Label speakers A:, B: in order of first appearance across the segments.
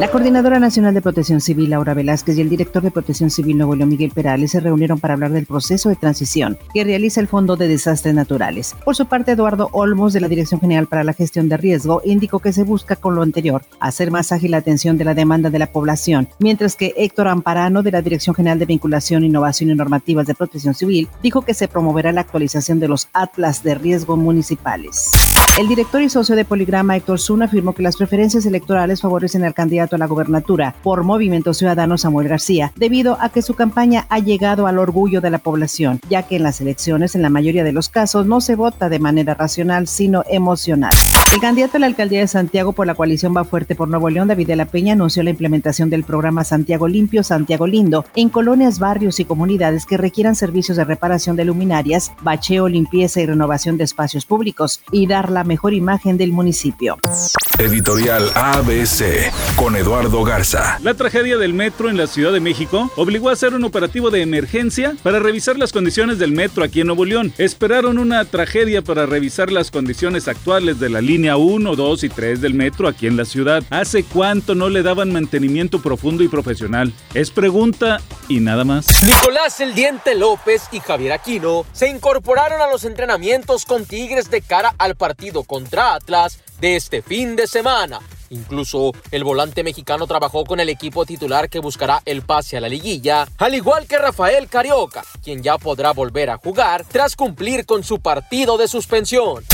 A: La Coordinadora Nacional de Protección Civil, Laura Velázquez, y el director de Protección Civil Nuevo León, Miguel Perales, se reunieron para hablar del proceso de transición que realiza el Fondo de Desastres Naturales. Por su parte, Eduardo Olmos, de la Dirección General para la Gestión de Riesgo, indicó que se busca con lo anterior hacer más ágil la atención de la demanda de la población, mientras que Héctor Amparano, de la Dirección General de Vinculación, Innovación y Normativas de Protección Civil, dijo que se promoverá la actualización de los atlas de riesgo municipales. El director y socio de Poligrama, Héctor Zuna, afirmó que las preferencias electorales favorecen al candidato a la gobernatura por Movimiento Ciudadano Samuel García, debido a que su campaña ha llegado al orgullo de la población, ya que en las elecciones, en la mayoría de los casos, no se vota de manera racional, sino emocional. El candidato a la alcaldía de Santiago por la coalición Va Fuerte por Nuevo León, David de la Peña, anunció la implementación del programa Santiago Limpio, Santiago Lindo en colonias, barrios y comunidades que requieran servicios de reparación de luminarias, bacheo, limpieza y renovación de espacios públicos y dar la mejor imagen del municipio.
B: Editorial ABC con Eduardo Garza.
C: La tragedia del metro en la Ciudad de México obligó a hacer un operativo de emergencia para revisar las condiciones del metro aquí en Nuevo León. Esperaron una tragedia para revisar las condiciones actuales de la línea 1, 2 y 3 del metro aquí en la ciudad. ¿Hace cuánto no le daban mantenimiento profundo y profesional? Es pregunta y nada más.
D: Nicolás El Diente López y Javier Aquino se incorporaron a los entrenamientos con Tigres de cara al partido contra Atlas de este fin de semana. Incluso el volante mexicano trabajó con el equipo titular que buscará el pase a la liguilla, al igual que Rafael Carioca, quien ya podrá volver a jugar tras cumplir con su partido de suspensión.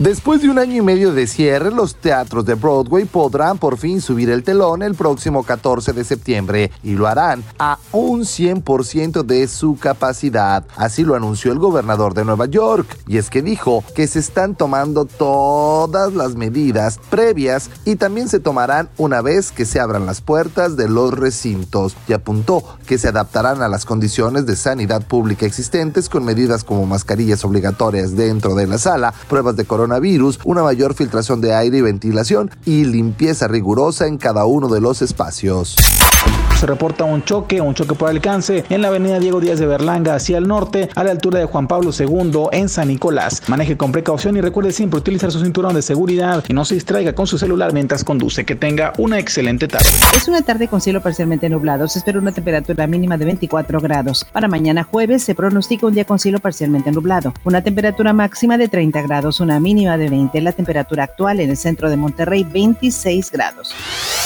E: Después de un año y medio de cierre, los teatros de Broadway podrán por fin subir el telón el próximo 14 de septiembre y lo harán a un 100% de su capacidad. Así lo anunció el gobernador de Nueva York. Y es que dijo que se están tomando todas las medidas previas y también se tomarán una vez que se abran las puertas de los recintos. Y apuntó que se adaptarán a las condiciones de sanidad pública existentes con medidas como mascarillas obligatorias dentro de la sala, pruebas de coronavirus coronavirus, una mayor filtración de aire y ventilación y limpieza rigurosa en cada uno de los espacios.
F: Se reporta un choque, un choque por alcance en la avenida Diego Díaz de Berlanga hacia el norte, a la altura de Juan Pablo II en San Nicolás. Maneje con precaución y recuerde siempre utilizar su cinturón de seguridad y no se distraiga con su celular mientras conduce. Que tenga una excelente tarde.
A: Es una tarde con cielo parcialmente nublado. Se espera una temperatura mínima de 24 grados. Para mañana jueves se pronostica un día con cielo parcialmente nublado. Una temperatura máxima de 30 grados, una mínima de 20. La temperatura actual en el centro de Monterrey 26 grados.